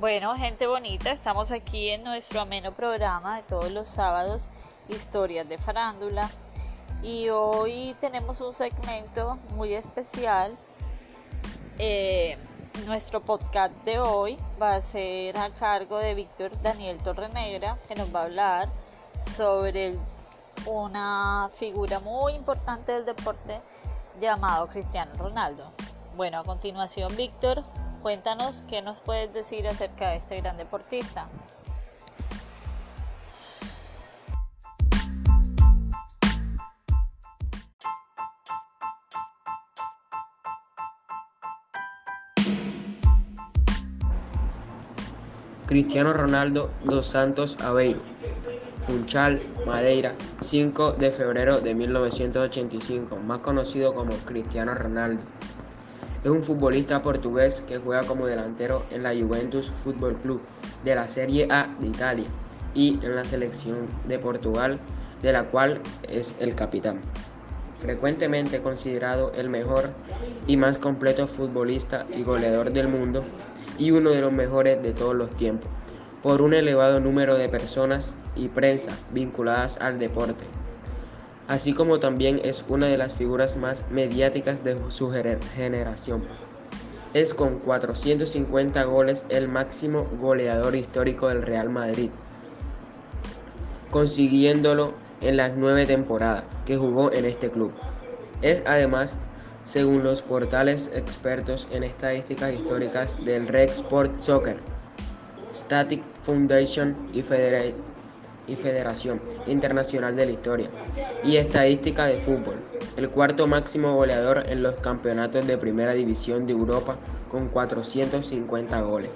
Bueno, gente bonita, estamos aquí en nuestro ameno programa de todos los sábados, historias de farándula. Y hoy tenemos un segmento muy especial. Eh, nuestro podcast de hoy va a ser a cargo de Víctor Daniel Torrenegra, que nos va a hablar sobre una figura muy importante del deporte llamado Cristiano Ronaldo. Bueno, a continuación, Víctor, cuéntanos qué nos puedes decir acerca de este gran deportista. Cristiano Ronaldo dos Santos Aveiro, Funchal, Madeira, 5 de febrero de 1985, más conocido como Cristiano Ronaldo. Es un futbolista portugués que juega como delantero en la Juventus Fútbol Club de la Serie A de Italia y en la selección de Portugal, de la cual es el capitán. Frecuentemente considerado el mejor y más completo futbolista y goleador del mundo y uno de los mejores de todos los tiempos, por un elevado número de personas y prensa vinculadas al deporte así como también es una de las figuras más mediáticas de su generación. Es con 450 goles el máximo goleador histórico del Real Madrid, consiguiéndolo en las nueve temporadas que jugó en este club. Es además, según los portales expertos en estadísticas históricas del Red Sport Soccer, Static Foundation y Federation, y Federación Internacional de la Historia y Estadística de Fútbol, el cuarto máximo goleador en los campeonatos de Primera División de Europa con 450 goles.